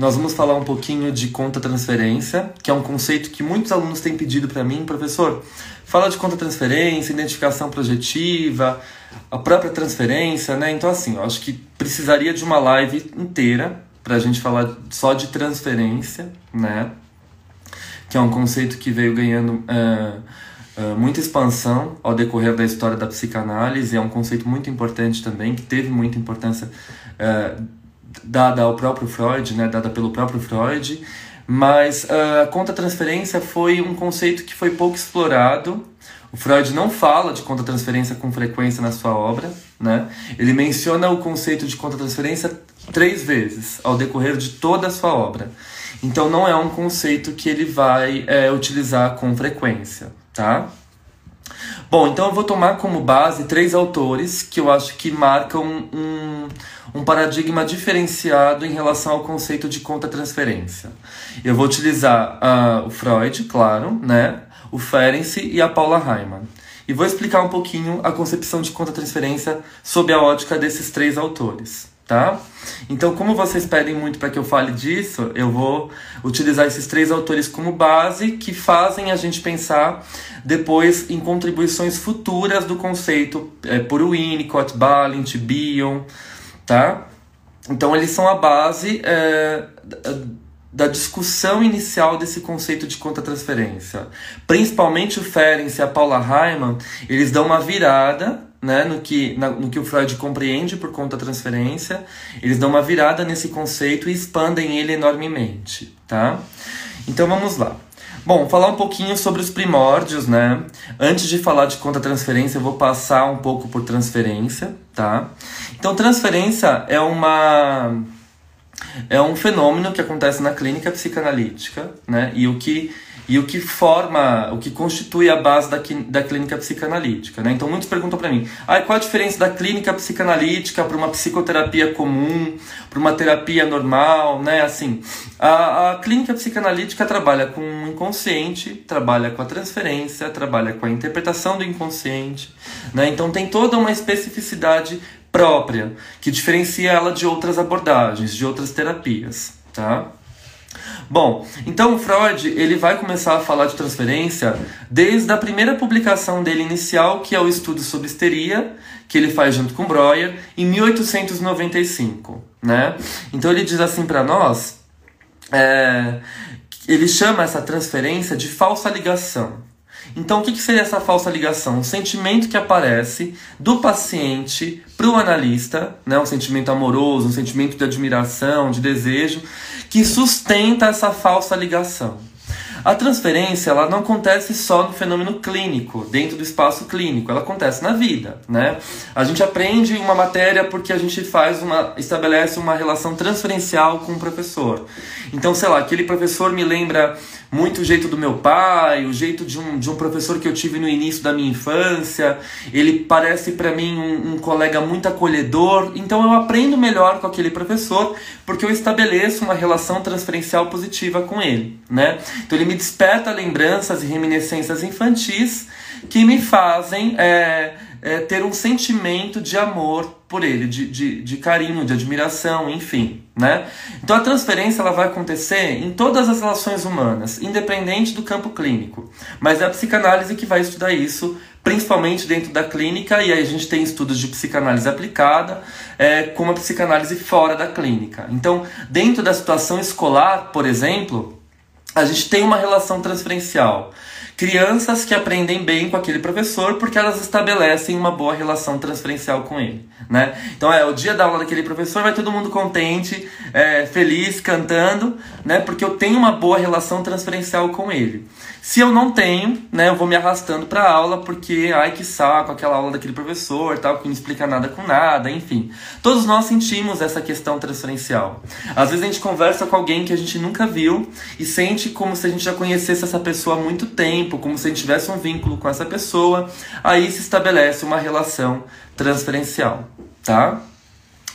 Nós vamos falar um pouquinho de conta transferência, que é um conceito que muitos alunos têm pedido para mim, professor. Fala de conta transferência, identificação projetiva, a própria transferência, né? Então assim, eu acho que precisaria de uma live inteira para a gente falar só de transferência, né? Que é um conceito que veio ganhando uh, uh, muita expansão ao decorrer da história da psicanálise. É um conceito muito importante também, que teve muita importância uh, dada ao próprio Freud, né, dada pelo próprio Freud, mas uh, a contra-transferência foi um conceito que foi pouco explorado. O Freud não fala de contra-transferência com frequência na sua obra, né? Ele menciona o conceito de contra-transferência três vezes ao decorrer de toda a sua obra. Então não é um conceito que ele vai é, utilizar com frequência, tá? Bom, então eu vou tomar como base três autores que eu acho que marcam um, um paradigma diferenciado em relação ao conceito de conta-transferência. Eu vou utilizar uh, o Freud, claro, né? o Ferenczi e a Paula Heimann. E vou explicar um pouquinho a concepção de conta-transferência sob a ótica desses três autores tá? Então, como vocês pedem muito para que eu fale disso, eu vou utilizar esses três autores como base que fazem a gente pensar depois em contribuições futuras do conceito é, por Winnicott, Balint, Bion, tá? Então, eles são a base é, da discussão inicial desse conceito de conta-transferência. Principalmente o Ferenc e a Paula Heimann, eles dão uma virada né, no, que, na, no que o Freud compreende por conta da transferência, eles dão uma virada nesse conceito e expandem ele enormemente, tá? Então vamos lá. Bom, falar um pouquinho sobre os primórdios, né? Antes de falar de conta transferência, eu vou passar um pouco por transferência, tá? Então, transferência é uma é um fenômeno que acontece na clínica psicanalítica, né? E o que e o que forma, o que constitui a base da, da clínica psicanalítica. Né? Então, muitos perguntam para mim: ah, qual a diferença da clínica psicanalítica para uma psicoterapia comum, para uma terapia normal? Né? Assim, a, a clínica psicanalítica trabalha com o inconsciente, trabalha com a transferência, trabalha com a interpretação do inconsciente. Né? Então, tem toda uma especificidade própria que diferencia ela de outras abordagens, de outras terapias. Tá? Bom, então Freud ele vai começar a falar de transferência desde a primeira publicação dele inicial, que é o estudo sobre histeria, que ele faz junto com Breuer, em 1895. Né? Então ele diz assim para nós, é, ele chama essa transferência de falsa ligação. Então, o que, seria essa falsa ligação? Um sentimento que aparece do paciente para o analista, né? um sentimento amoroso, um sentimento de admiração, de desejo, que sustenta essa falsa ligação. A transferência ela não acontece só no fenômeno clínico, dentro do espaço clínico, ela acontece na vida, né? A gente aprende uma matéria porque a gente faz uma estabelece uma relação transferencial com o professor. Então, sei lá, aquele professor me lembra muito o jeito do meu pai, o jeito de um, de um professor que eu tive no início da minha infância. Ele parece para mim um, um, colega muito acolhedor. Então eu aprendo melhor com aquele professor porque eu estabeleço uma relação transferencial positiva com ele, né? Então ele me desperta lembranças e reminiscências infantis que me fazem é, é, ter um sentimento de amor por ele, de, de, de carinho, de admiração, enfim. Né? Então a transferência ela vai acontecer em todas as relações humanas, independente do campo clínico. Mas é a psicanálise que vai estudar isso principalmente dentro da clínica, e aí a gente tem estudos de psicanálise aplicada é, com a psicanálise fora da clínica. Então, dentro da situação escolar, por exemplo, a gente tem uma relação transferencial. Crianças que aprendem bem com aquele professor porque elas estabelecem uma boa relação transferencial com ele, né? Então é o dia da aula daquele professor, vai todo mundo contente, é, feliz, cantando, né? Porque eu tenho uma boa relação transferencial com ele. Se eu não tenho, né, eu vou me arrastando para aula porque, ai que saco, aquela aula daquele professor, tal, que não explica nada com nada, enfim. Todos nós sentimos essa questão transferencial. Às vezes a gente conversa com alguém que a gente nunca viu e sente como se a gente já conhecesse essa pessoa há muito tempo, como se gente tivesse um vínculo com essa pessoa. Aí se estabelece uma relação transferencial, tá?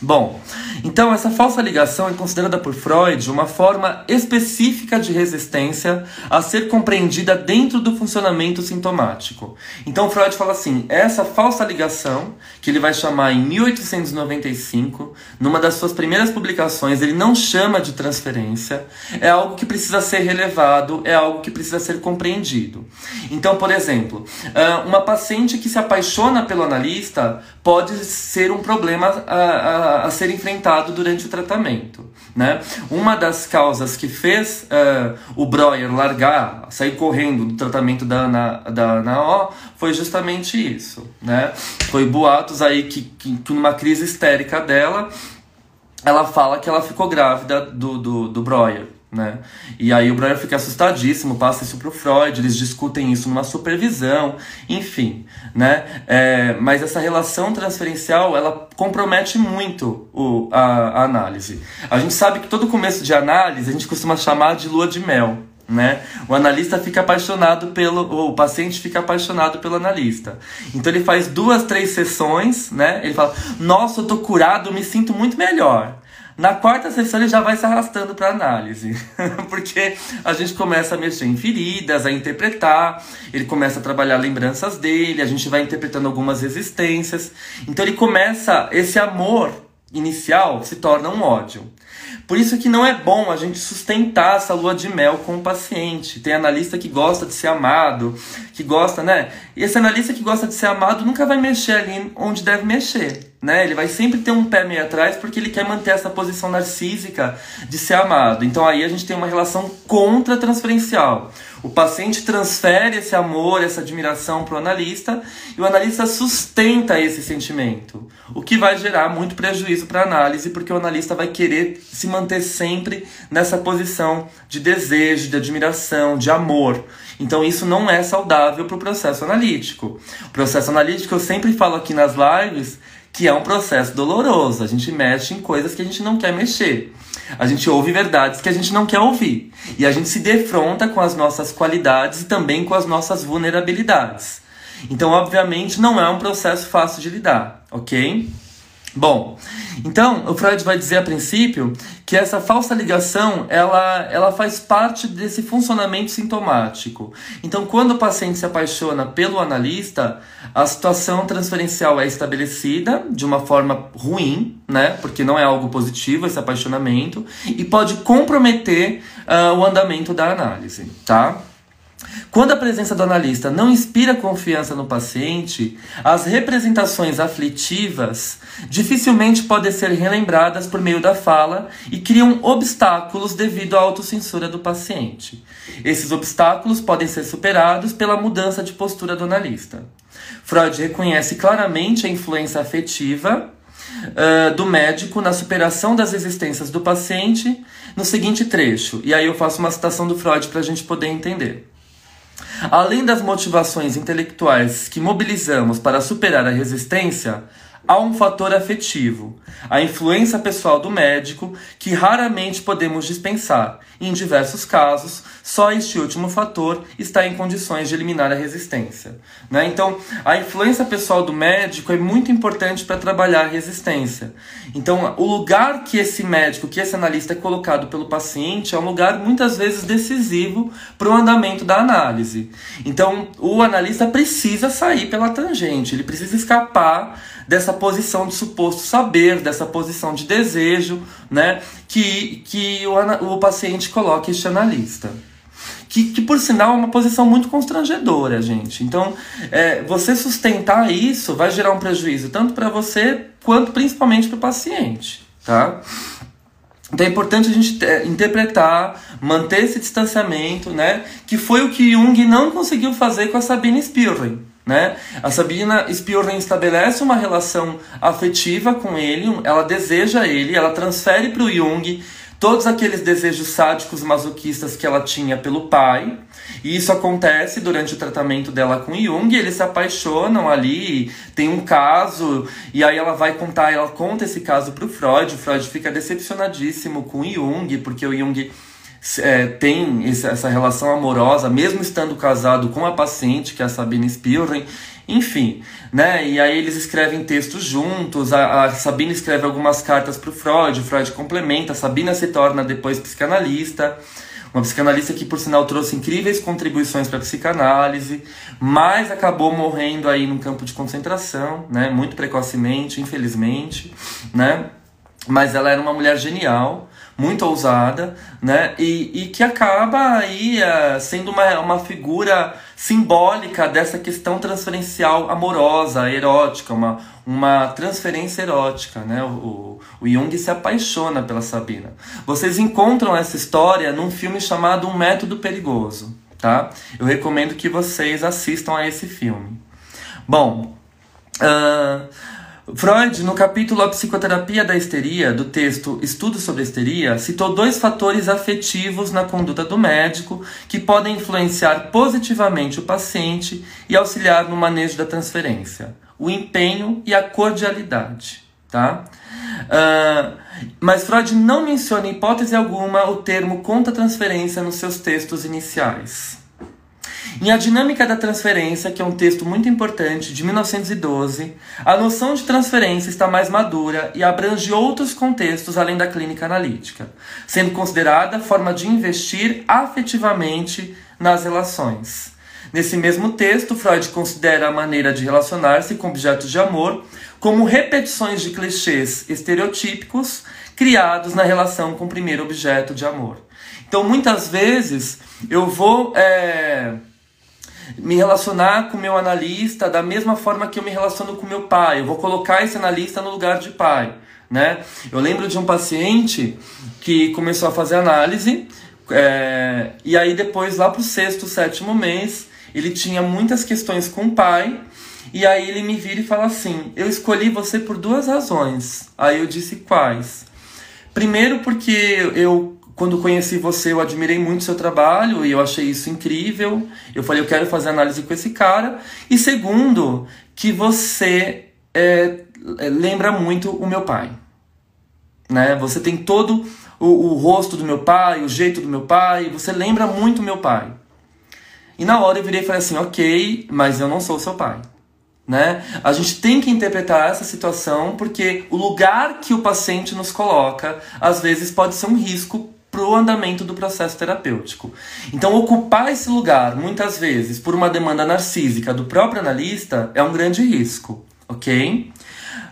Bom, então essa falsa ligação é considerada por Freud uma forma específica de resistência a ser compreendida dentro do funcionamento sintomático. Então Freud fala assim: essa falsa ligação, que ele vai chamar em 1895, numa das suas primeiras publicações, ele não chama de transferência, é algo que precisa ser relevado, é algo que precisa ser compreendido. Então, por exemplo, ah, uma paciente que se apaixona pelo analista pode ser um problema a, a, a ser enfrentado durante o tratamento. Né? Uma das causas que fez uh, o Breuer largar, sair correndo do tratamento da Ana, da Ana O foi justamente isso. Né? Foi boatos aí que, que, que numa crise histérica dela, ela fala que ela ficou grávida do, do, do Breuer né? E aí o Breuer fica assustadíssimo, passa isso pro Freud, eles discutem isso numa supervisão, enfim, né? É, mas essa relação transferencial, ela compromete muito o, a, a análise. A gente sabe que todo começo de análise a gente costuma chamar de lua de mel, né? O analista fica apaixonado pelo, o paciente fica apaixonado pelo analista. Então ele faz duas, três sessões, né? Ele fala: "Nossa, eu tô curado, me sinto muito melhor". Na quarta sessão ele já vai se arrastando para análise, porque a gente começa a mexer em feridas, a interpretar, ele começa a trabalhar lembranças dele, a gente vai interpretando algumas resistências. Então ele começa esse amor inicial se torna um ódio. Por isso que não é bom a gente sustentar essa lua de mel com o paciente. Tem analista que gosta de ser amado, que gosta, né? E esse analista que gosta de ser amado nunca vai mexer ali onde deve mexer, né? Ele vai sempre ter um pé meio atrás porque ele quer manter essa posição narcísica de ser amado. Então aí a gente tem uma relação contra-transferencial. O paciente transfere esse amor, essa admiração para o analista e o analista sustenta esse sentimento, o que vai gerar muito prejuízo para a análise, porque o analista vai querer se manter sempre nessa posição de desejo, de admiração, de amor. Então isso não é saudável para o processo analítico. O processo analítico, eu sempre falo aqui nas lives, que é um processo doloroso. A gente mexe em coisas que a gente não quer mexer. A gente ouve verdades que a gente não quer ouvir. E a gente se defronta com as nossas qualidades e também com as nossas vulnerabilidades. Então, obviamente, não é um processo fácil de lidar, ok? Bom, então o Freud vai dizer a princípio que essa falsa ligação ela, ela faz parte desse funcionamento sintomático. Então, quando o paciente se apaixona pelo analista, a situação transferencial é estabelecida de uma forma ruim, né? Porque não é algo positivo esse apaixonamento e pode comprometer uh, o andamento da análise, tá? Quando a presença do analista não inspira confiança no paciente, as representações aflitivas dificilmente podem ser relembradas por meio da fala e criam obstáculos devido à autocensura do paciente. Esses obstáculos podem ser superados pela mudança de postura do analista. Freud reconhece claramente a influência afetiva uh, do médico na superação das existências do paciente no seguinte trecho, e aí eu faço uma citação do Freud para a gente poder entender. Além das motivações intelectuais que mobilizamos para superar a resistência, há um fator afetivo, a influência pessoal do médico, que raramente podemos dispensar. Em diversos casos, só este último fator está em condições de eliminar a resistência. Né? Então, a influência pessoal do médico é muito importante para trabalhar a resistência. Então, o lugar que esse médico, que esse analista é colocado pelo paciente, é um lugar muitas vezes decisivo para o andamento da análise. Então, o analista precisa sair pela tangente, ele precisa escapar dessa posição de suposto saber, dessa posição de desejo, né, que, que o, o paciente coloca este analista. que, que por sinal é uma posição muito constrangedora, gente. Então, é, você sustentar isso vai gerar um prejuízo tanto para você quanto principalmente para o paciente, tá? Então é importante a gente é, interpretar, manter esse distanciamento, né? Que foi o que Jung não conseguiu fazer com a Sabine Spirren. Né? A Sabina Spirren estabelece uma relação afetiva com ele, ela deseja ele, ela transfere para o Jung todos aqueles desejos sádicos masoquistas que ela tinha pelo pai. E isso acontece durante o tratamento dela com Jung, eles se apaixonam ali, tem um caso, e aí ela vai contar, ela conta esse caso para o Freud, o Freud fica decepcionadíssimo com o Jung, porque o Jung é, tem essa relação amorosa, mesmo estando casado com a paciente, que é a Sabine Spielren, enfim, né? E aí eles escrevem textos juntos, a, a Sabine escreve algumas cartas para o Freud, o Freud complementa, a Sabina se torna depois psicanalista, uma psicanalista que, por sinal, trouxe incríveis contribuições para a psicanálise, mas acabou morrendo aí num campo de concentração, né? Muito precocemente, infelizmente, né? Mas ela era uma mulher genial, muito ousada, né? E, e que acaba aí uh, sendo uma, uma figura simbólica dessa questão transferencial amorosa, erótica, uma, uma transferência erótica, né? O, o Jung se apaixona pela Sabina. Vocês encontram essa história num filme chamado Um Método Perigoso, tá? Eu recomendo que vocês assistam a esse filme. Bom, uh, Freud, no capítulo A Psicoterapia da Histeria, do texto Estudo sobre Histeria, citou dois fatores afetivos na conduta do médico que podem influenciar positivamente o paciente e auxiliar no manejo da transferência: o empenho e a cordialidade. Tá? Uh, mas Freud não menciona em hipótese alguma o termo contra-transferência nos seus textos iniciais. Em A Dinâmica da Transferência, que é um texto muito importante, de 1912, a noção de transferência está mais madura e abrange outros contextos além da clínica analítica, sendo considerada forma de investir afetivamente nas relações. Nesse mesmo texto, Freud considera a maneira de relacionar-se com objetos de amor como repetições de clichês estereotípicos criados na relação com o primeiro objeto de amor. Então, muitas vezes, eu vou. É me relacionar com o meu analista da mesma forma que eu me relaciono com meu pai. Eu vou colocar esse analista no lugar de pai. Né? Eu lembro de um paciente que começou a fazer análise, é, e aí depois, lá para o sexto, sétimo mês, ele tinha muitas questões com o pai, e aí ele me vira e fala assim: Eu escolhi você por duas razões. Aí eu disse quais? Primeiro, porque eu quando conheci você, eu admirei muito seu trabalho e eu achei isso incrível. Eu falei, eu quero fazer análise com esse cara. E segundo, que você é, é, lembra muito o meu pai. Né? Você tem todo o, o rosto do meu pai, o jeito do meu pai, você lembra muito o meu pai. E na hora eu virei e falei assim, ok, mas eu não sou seu pai. Né? A gente tem que interpretar essa situação porque o lugar que o paciente nos coloca, às vezes, pode ser um risco para o andamento do processo terapêutico. Então, ocupar esse lugar, muitas vezes, por uma demanda narcísica do próprio analista, é um grande risco, ok?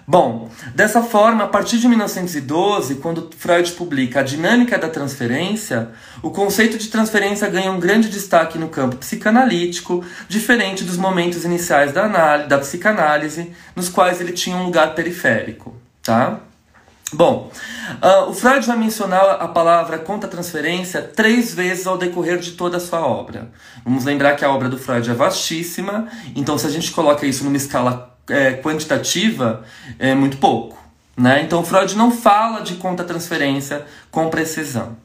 Bom, dessa forma, a partir de 1912, quando Freud publica A Dinâmica da Transferência, o conceito de transferência ganha um grande destaque no campo psicanalítico, diferente dos momentos iniciais da, análise, da psicanálise, nos quais ele tinha um lugar periférico, tá? Bom, uh, o Freud vai mencionar a palavra contra-transferência três vezes ao decorrer de toda a sua obra. Vamos lembrar que a obra do Freud é vastíssima, então se a gente coloca isso numa escala é, quantitativa, é muito pouco. Né? Então Freud não fala de contra-transferência com precisão.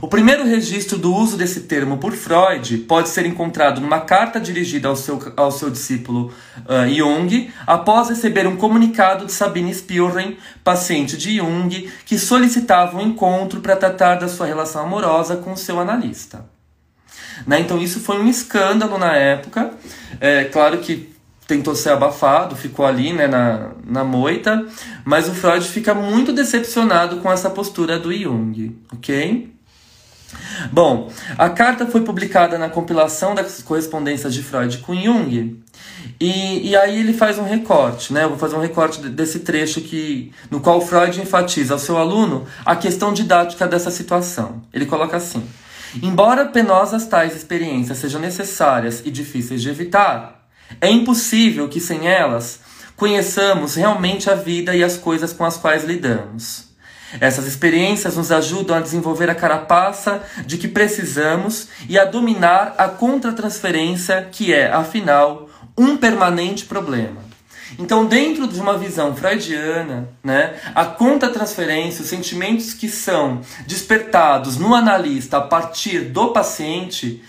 O primeiro registro do uso desse termo por Freud pode ser encontrado numa carta dirigida ao seu, ao seu discípulo uh, Jung, após receber um comunicado de Sabine Spielrein, paciente de Jung, que solicitava um encontro para tratar da sua relação amorosa com seu analista. Né? Então, isso foi um escândalo na época. É claro que tentou ser abafado, ficou ali né, na, na moita, mas o Freud fica muito decepcionado com essa postura do Jung, ok? Bom, a carta foi publicada na compilação das correspondências de Freud com Jung, e, e aí ele faz um recorte, né? Eu vou fazer um recorte desse trecho que, no qual Freud enfatiza ao seu aluno a questão didática dessa situação. Ele coloca assim: Embora penosas tais experiências sejam necessárias e difíceis de evitar, é impossível que sem elas conheçamos realmente a vida e as coisas com as quais lidamos. Essas experiências nos ajudam a desenvolver a carapaça de que precisamos e a dominar a contratransferência, que é, afinal, um permanente problema. Então, dentro de uma visão freudiana, né, a conta-transferência, os sentimentos que são despertados no analista a partir do paciente,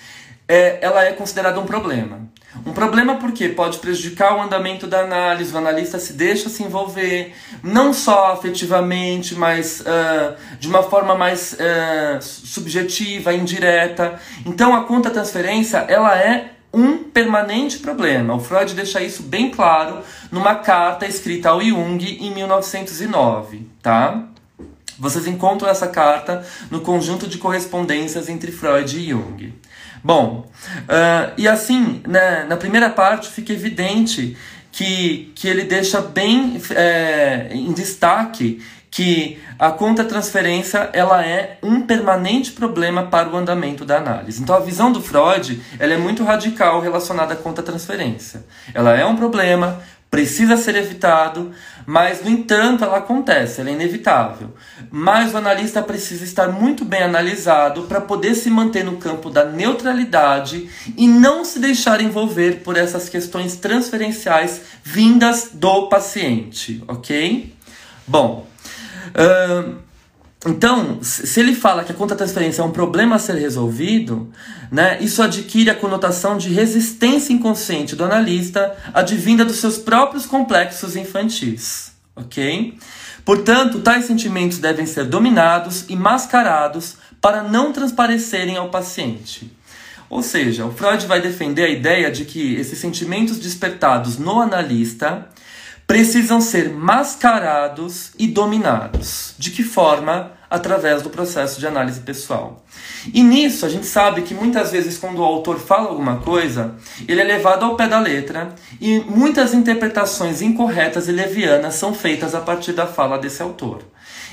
é, ela é considerada um problema. Um problema porque pode prejudicar o andamento da análise, o analista se deixa se envolver, não só afetivamente, mas uh, de uma forma mais uh, subjetiva, indireta. Então a conta transferência ela é um permanente problema. O Freud deixa isso bem claro numa carta escrita ao Jung em 1909, tá? Vocês encontram essa carta no conjunto de correspondências entre Freud e Jung. Bom, uh, e assim, né, na primeira parte fica evidente que, que ele deixa bem é, em destaque que a contra-transferência ela é um permanente problema para o andamento da análise. Então a visão do Freud ela é muito radical relacionada à contra-transferência. Ela é um problema, precisa ser evitado, mas no entanto ela acontece, ela é inevitável. Mas o analista precisa estar muito bem analisado para poder se manter no campo da neutralidade e não se deixar envolver por essas questões transferenciais vindas do paciente, ok? Bom, uh, então, se ele fala que a conta-transferência é um problema a ser resolvido, né, isso adquire a conotação de resistência inconsciente do analista advinda dos seus próprios complexos infantis. Ok? Portanto, tais sentimentos devem ser dominados e mascarados para não transparecerem ao paciente. Ou seja, o Freud vai defender a ideia de que esses sentimentos despertados no analista precisam ser mascarados e dominados. De que forma? Através do processo de análise pessoal. E nisso a gente sabe que muitas vezes quando o autor fala alguma coisa, ele é levado ao pé da letra e muitas interpretações incorretas e levianas são feitas a partir da fala desse autor.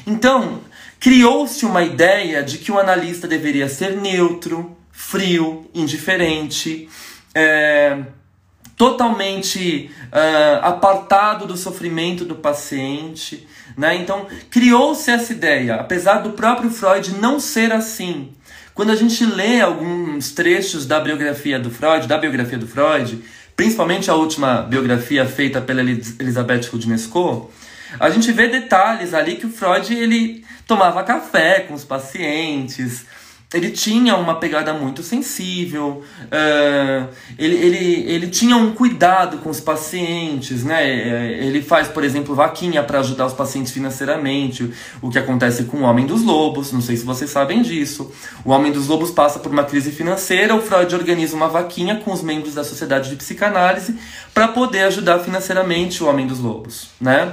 Então, criou-se uma ideia de que o analista deveria ser neutro, frio, indiferente, é, totalmente uh, apartado do sofrimento do paciente. Né? Então, criou-se essa ideia, apesar do próprio Freud não ser assim. Quando a gente lê alguns trechos da biografia do Freud, da biografia do Freud, principalmente a última biografia feita pela Elizabeth Rudnesco, a gente vê detalhes ali que o Freud ele tomava café com os pacientes, ele tinha uma pegada muito sensível, uh, ele, ele, ele tinha um cuidado com os pacientes, né? Eh, ele faz, por exemplo, vaquinha para ajudar os pacientes financeiramente, o que acontece com o Homem dos Lobos, não sei se vocês sabem disso. O Homem dos Lobos passa por uma crise financeira, o Freud organiza uma vaquinha com os membros da Sociedade de Psicanálise para poder ajudar financeiramente o Homem dos Lobos, né?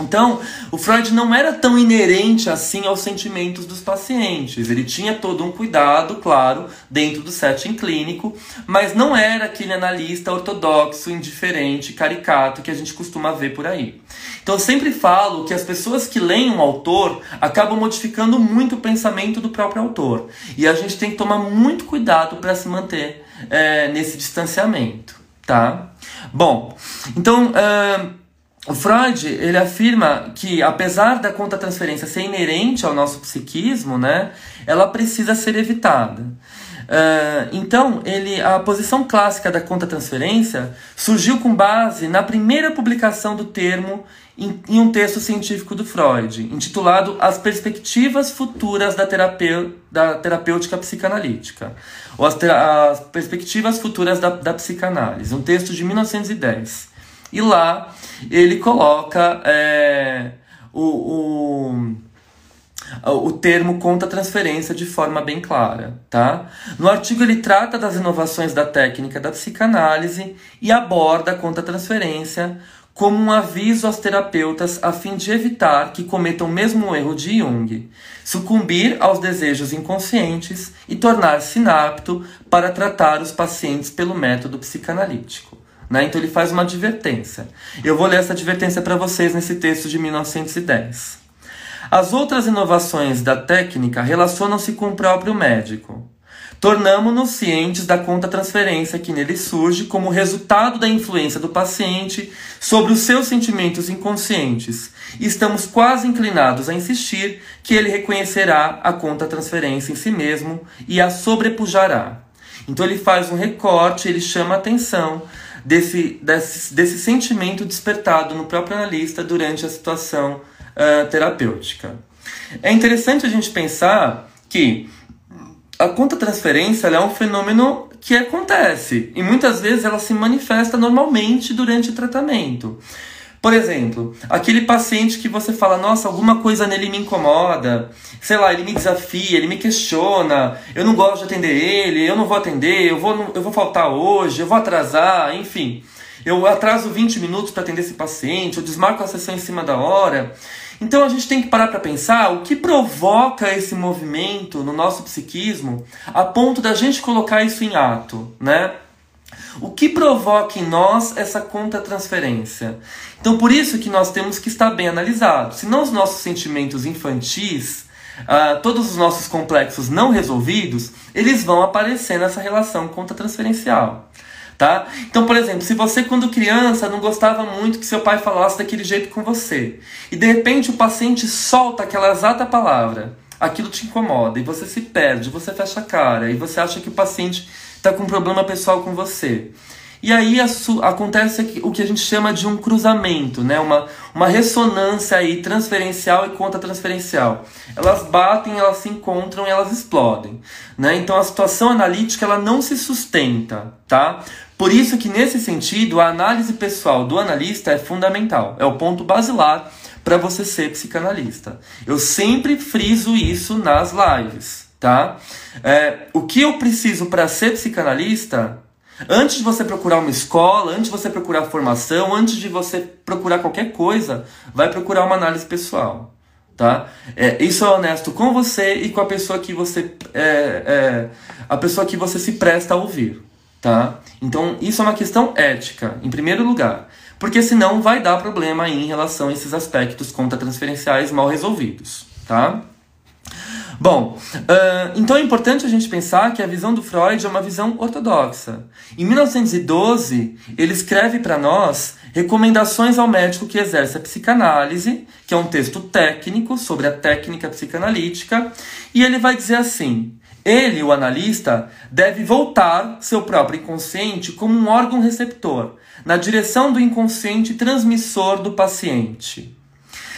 Então, o Freud não era tão inerente assim aos sentimentos dos pacientes. Ele tinha todo um cuidado, claro, dentro do setting clínico, mas não era aquele analista ortodoxo, indiferente, caricato que a gente costuma ver por aí. Então, eu sempre falo que as pessoas que leem um autor acabam modificando muito o pensamento do próprio autor. E a gente tem que tomar muito cuidado para se manter é, nesse distanciamento, tá? Bom, então. Uh, o Freud ele afirma que apesar da conta-transferência ser inerente ao nosso psiquismo, né, ela precisa ser evitada. Uh, então, ele, a posição clássica da conta-transferência surgiu com base na primeira publicação do termo em, em, um texto científico do Freud, intitulado As Perspectivas Futuras da, terapeu, da Terapêutica Psicanalítica, ou As, as Perspectivas Futuras da, da Psicanálise, um texto de 1910. E lá ele coloca é, o, o, o termo conta-transferência de forma bem clara. Tá? No artigo, ele trata das inovações da técnica da psicanálise e aborda a conta-transferência como um aviso aos terapeutas a fim de evitar que cometam o mesmo erro de Jung, sucumbir aos desejos inconscientes e tornar-se inapto para tratar os pacientes pelo método psicanalítico. Né? Então ele faz uma advertência. Eu vou ler essa advertência para vocês nesse texto de 1910. As outras inovações da técnica relacionam-se com o próprio médico. tornamos-nos cientes da conta-transferência que nele surge como resultado da influência do paciente sobre os seus sentimentos inconscientes e estamos quase inclinados a insistir que ele reconhecerá a conta-transferência em si mesmo e a sobrepujará. Então ele faz um recorte, ele chama a atenção desse, desse, desse sentimento despertado no próprio analista durante a situação uh, terapêutica. É interessante a gente pensar que a conta-transferência é um fenômeno que acontece e muitas vezes ela se manifesta normalmente durante o tratamento. Por exemplo, aquele paciente que você fala, nossa, alguma coisa nele me incomoda, sei lá, ele me desafia, ele me questiona, eu não gosto de atender ele, eu não vou atender, eu vou, eu vou faltar hoje, eu vou atrasar, enfim. Eu atraso 20 minutos para atender esse paciente, eu desmarco a sessão em cima da hora. Então a gente tem que parar para pensar o que provoca esse movimento no nosso psiquismo a ponto da gente colocar isso em ato, né? O que provoca em nós essa contra-transferência? Então, por isso que nós temos que estar bem analisados. Senão, os nossos sentimentos infantis, uh, todos os nossos complexos não resolvidos, eles vão aparecer nessa relação contra-transferencial. Tá? Então, por exemplo, se você, quando criança, não gostava muito que seu pai falasse daquele jeito com você, e de repente o paciente solta aquela exata palavra, aquilo te incomoda, e você se perde, você fecha a cara, e você acha que o paciente está com um problema pessoal com você. E aí acontece o que a gente chama de um cruzamento, né? uma, uma ressonância aí transferencial e contra-transferencial. Elas batem, elas se encontram e elas explodem. Né? Então a situação analítica ela não se sustenta. Tá? Por isso que nesse sentido a análise pessoal do analista é fundamental, é o ponto basilar para você ser psicanalista. Eu sempre friso isso nas lives tá? É, o que eu preciso para ser psicanalista, antes de você procurar uma escola, antes de você procurar formação, antes de você procurar qualquer coisa, vai procurar uma análise pessoal, tá? É, isso é honesto com você e com a pessoa que você é, é, a pessoa que você se presta a ouvir, tá? Então isso é uma questão ética, em primeiro lugar, porque senão vai dar problema aí em relação a esses aspectos contra-transferenciais mal resolvidos, tá? Bom, uh, então é importante a gente pensar que a visão do Freud é uma visão ortodoxa. Em 1912, ele escreve para nós recomendações ao médico que exerce a psicanálise, que é um texto técnico sobre a técnica psicanalítica, e ele vai dizer assim: ele, o analista, deve voltar seu próprio inconsciente como um órgão receptor, na direção do inconsciente transmissor do paciente.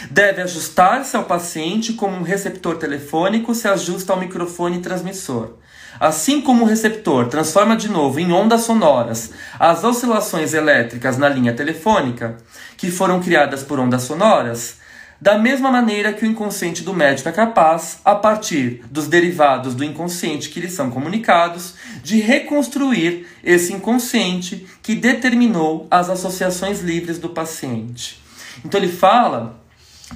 Deve ajustar-se ao paciente como um receptor telefônico se ajusta ao microfone transmissor. Assim como o receptor transforma de novo em ondas sonoras as oscilações elétricas na linha telefônica, que foram criadas por ondas sonoras, da mesma maneira que o inconsciente do médico é capaz, a partir dos derivados do inconsciente que lhe são comunicados, de reconstruir esse inconsciente que determinou as associações livres do paciente. Então ele fala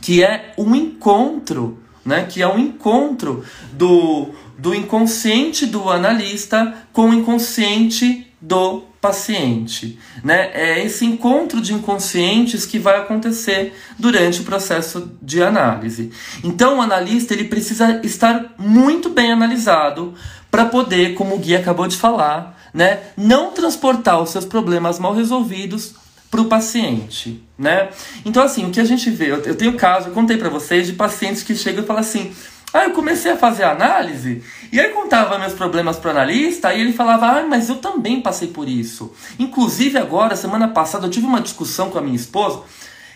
que é um encontro, né? que é um encontro do, do inconsciente do analista com o inconsciente do paciente. Né? É esse encontro de inconscientes que vai acontecer durante o processo de análise. Então, o analista ele precisa estar muito bem analisado para poder, como o Gui acabou de falar, né, não transportar os seus problemas mal resolvidos para o paciente, né? Então, assim, o que a gente vê, eu, tenho caso, eu contei para vocês de pacientes que chegam e falam assim: ah, eu comecei a fazer análise, e aí contava meus problemas para o analista, e ele falava: ah, mas eu também passei por isso. Inclusive, agora, semana passada, eu tive uma discussão com a minha esposa.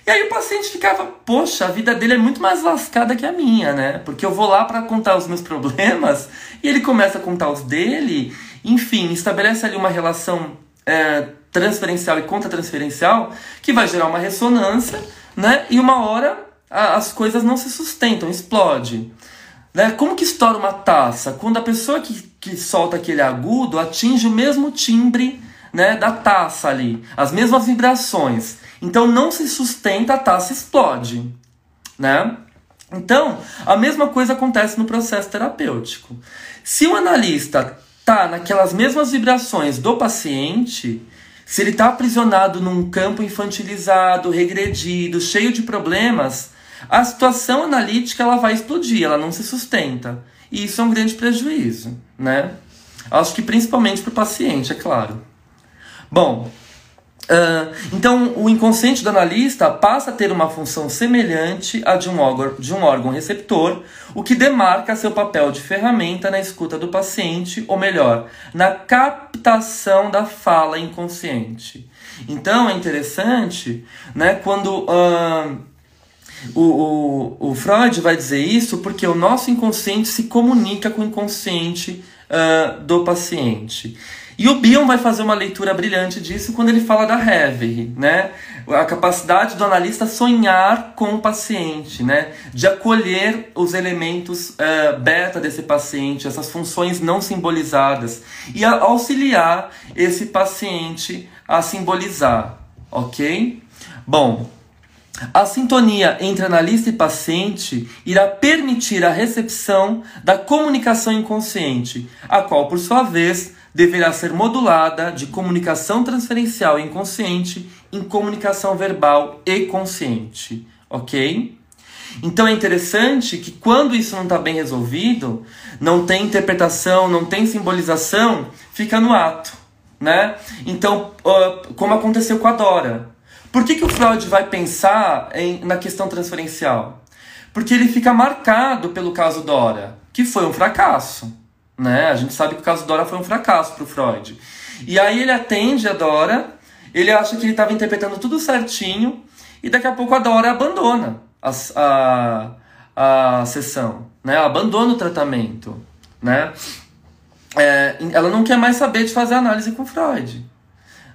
E aí o paciente ficava, poxa, a vida dele é muito mais lascada que a minha, né? Porque eu vou lá para contar os meus problemas e ele começa a contar os dele, enfim, estabelece ali uma relação é, transferencial e contra-transferencial que vai gerar uma ressonância, né? E uma hora a, as coisas não se sustentam, explode. Né? Como que estoura uma taça? Quando a pessoa que, que solta aquele agudo atinge o mesmo timbre né, da taça ali, as mesmas vibrações. Então não se sustenta, a taça explode. Né? Então, a mesma coisa acontece no processo terapêutico. Se o analista tá naquelas mesmas vibrações do paciente, se ele está aprisionado num campo infantilizado, regredido, cheio de problemas, a situação analítica ela vai explodir, ela não se sustenta. E isso é um grande prejuízo, né? Acho que principalmente para o paciente, é claro. Bom, Uh, então, o inconsciente do analista passa a ter uma função semelhante à de um, órgão, de um órgão receptor, o que demarca seu papel de ferramenta na escuta do paciente, ou melhor, na captação da fala inconsciente. Então, é interessante né, quando uh, o, o, o Freud vai dizer isso, porque o nosso inconsciente se comunica com o inconsciente uh, do paciente. E o Bion vai fazer uma leitura brilhante disso quando ele fala da Reverie, né? A capacidade do analista sonhar com o paciente, né? De acolher os elementos uh, beta desse paciente, essas funções não simbolizadas, e auxiliar esse paciente a simbolizar, ok? Bom, a sintonia entre analista e paciente irá permitir a recepção da comunicação inconsciente, a qual, por sua vez, deverá ser modulada de comunicação transferencial inconsciente em comunicação verbal e consciente, ok? Então é interessante que quando isso não está bem resolvido, não tem interpretação, não tem simbolização, fica no ato, né? Então, como aconteceu com a Dora. Por que, que o Freud vai pensar em, na questão transferencial? Porque ele fica marcado pelo caso Dora, que foi um fracasso. Né? A gente sabe que o caso Dora foi um fracasso para o Freud. E aí ele atende a Dora, ele acha que ele estava interpretando tudo certinho, e daqui a pouco a Dora abandona a, a, a sessão, né? Abandona o tratamento. Né? É, ela não quer mais saber de fazer análise com Freud.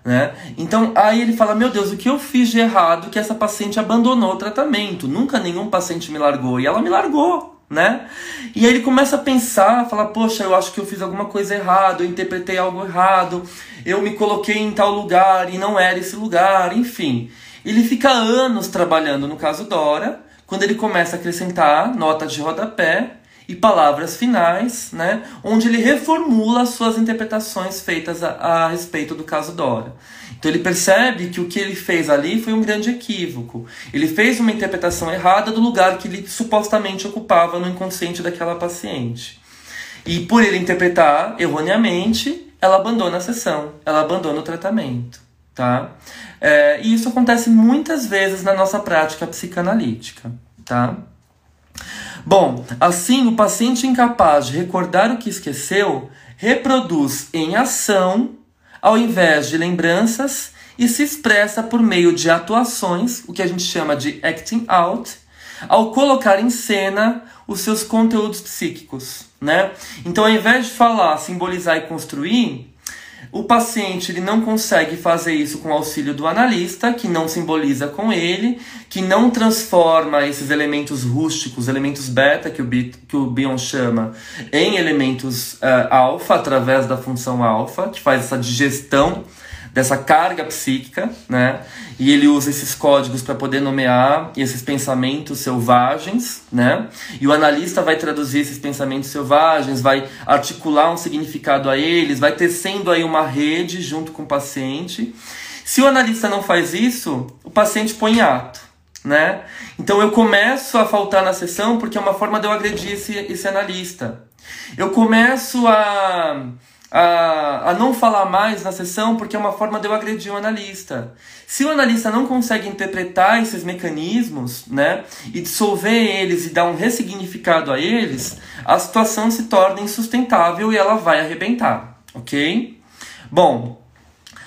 Né? Então aí ele fala: Meu Deus, o que eu fiz de errado que essa paciente abandonou o tratamento? Nunca nenhum paciente me largou e ela me largou né? E aí ele começa a pensar, falar, poxa, eu acho que eu fiz alguma coisa errada, eu interpretei algo errado, eu me coloquei em tal lugar e não era esse lugar, enfim. Ele fica anos trabalhando no caso Dora, quando ele começa a acrescentar notas de rodapé e palavras finais, né, onde ele reformula as suas interpretações feitas a, a respeito do caso Dora. Então ele percebe que o que ele fez ali foi um grande equívoco. Ele fez uma interpretação errada do lugar que ele supostamente ocupava no inconsciente daquela paciente. E por ele interpretar erroneamente, ela abandona a sessão, ela abandona o tratamento. Tá? É, e isso acontece muitas vezes na nossa prática psicanalítica. Tá? Bom, assim o paciente incapaz de recordar o que esqueceu reproduz em ação ao invés de lembranças e se expressa por meio de atuações, o que a gente chama de acting out, ao colocar em cena os seus conteúdos psíquicos, né? Então, ao invés de falar, simbolizar e construir, o paciente ele não consegue fazer isso com o auxílio do analista, que não simboliza com ele, que não transforma esses elementos rústicos, elementos beta, que o, que o Bion chama, em elementos uh, alfa, através da função alfa, que faz essa digestão dessa carga psíquica, né? E ele usa esses códigos para poder nomear esses pensamentos selvagens, né? E o analista vai traduzir esses pensamentos selvagens, vai articular um significado a eles, vai tecendo aí uma rede junto com o paciente. Se o analista não faz isso, o paciente põe em ato, né? Então eu começo a faltar na sessão porque é uma forma de eu agredir esse, esse analista. Eu começo a a, a não falar mais na sessão porque é uma forma de eu agredir o analista. Se o analista não consegue interpretar esses mecanismos, né, e dissolver eles e dar um ressignificado a eles, a situação se torna insustentável e ela vai arrebentar, ok? Bom,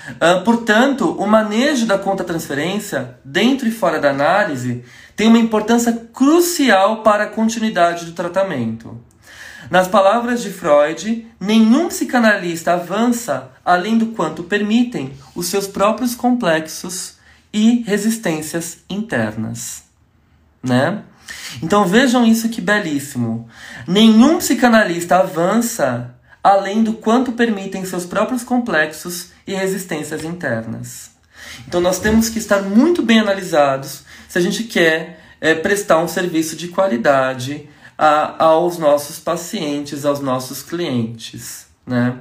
Uh, portanto, o manejo da conta transferência, dentro e fora da análise, tem uma importância crucial para a continuidade do tratamento. Nas palavras de Freud, nenhum psicanalista avança além do quanto permitem os seus próprios complexos e resistências internas, né? Então vejam isso que belíssimo. Nenhum psicanalista avança além do quanto permitem seus próprios complexos e resistências internas. Então nós temos que estar muito bem analisados se a gente quer é, prestar um serviço de qualidade a, aos nossos pacientes, aos nossos clientes, né?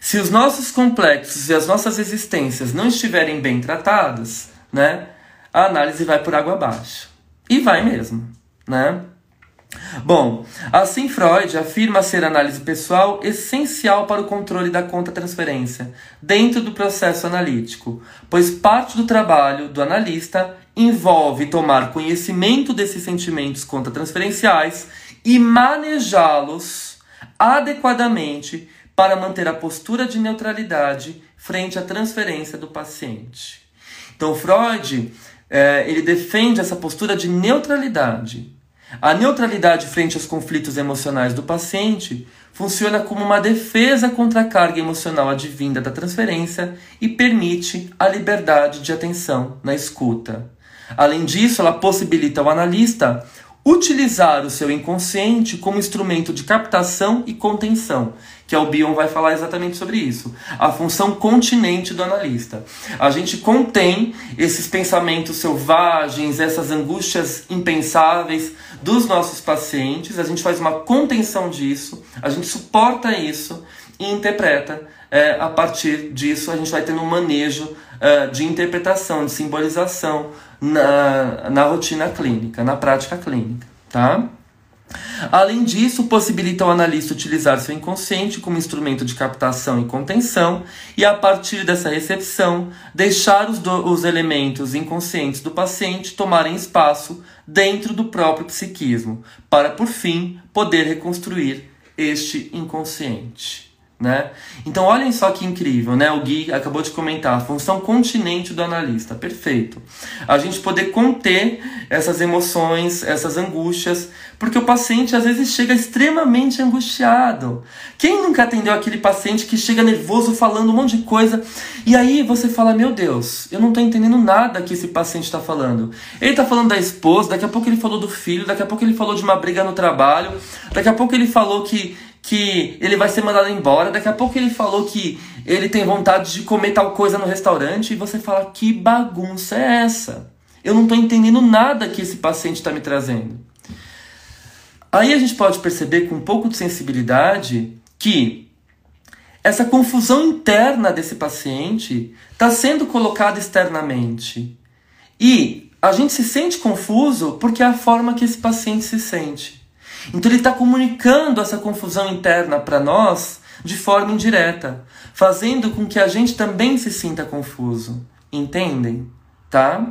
Se os nossos complexos e as nossas existências não estiverem bem tratadas, né, a análise vai por água abaixo. E vai mesmo, né? Bom, assim Freud afirma ser a análise pessoal essencial para o controle da conta-transferência dentro do processo analítico, pois parte do trabalho do analista envolve tomar conhecimento desses sentimentos conta-transferenciais e manejá-los adequadamente para manter a postura de neutralidade frente à transferência do paciente. Então, Freud é, ele defende essa postura de neutralidade. A neutralidade frente aos conflitos emocionais do paciente funciona como uma defesa contra a carga emocional advinda da transferência e permite a liberdade de atenção na escuta. Além disso, ela possibilita ao analista utilizar o seu inconsciente como instrumento de captação e contenção, que o Bion vai falar exatamente sobre isso. A função continente do analista. A gente contém esses pensamentos selvagens, essas angústias impensáveis dos nossos pacientes, a gente faz uma contenção disso, a gente suporta isso e interpreta. É, a partir disso, a gente vai tendo um manejo é, de interpretação, de simbolização na, na rotina clínica, na prática clínica, tá? Além disso, possibilita ao analista utilizar seu inconsciente como instrumento de captação e contenção e, a partir dessa recepção, deixar os, do, os elementos inconscientes do paciente tomarem espaço dentro do próprio psiquismo, para, por fim, poder reconstruir este inconsciente. Né? Então, olhem só que incrível, né? O Gui acabou de comentar, a função continente do analista, perfeito. A gente poder conter essas emoções, essas angústias, porque o paciente às vezes chega extremamente angustiado. Quem nunca atendeu aquele paciente que chega nervoso falando um monte de coisa e aí você fala: Meu Deus, eu não estou entendendo nada que esse paciente está falando. Ele está falando da esposa, daqui a pouco ele falou do filho, daqui a pouco ele falou de uma briga no trabalho, daqui a pouco ele falou que que ele vai ser mandado embora. Daqui a pouco ele falou que ele tem vontade de comer tal coisa no restaurante e você fala: que bagunça é essa? Eu não estou entendendo nada que esse paciente está me trazendo. Aí a gente pode perceber com um pouco de sensibilidade que essa confusão interna desse paciente está sendo colocada externamente. E a gente se sente confuso porque é a forma que esse paciente se sente. Então ele está comunicando essa confusão interna para nós de forma indireta, fazendo com que a gente também se sinta confuso. Entendem? Tá?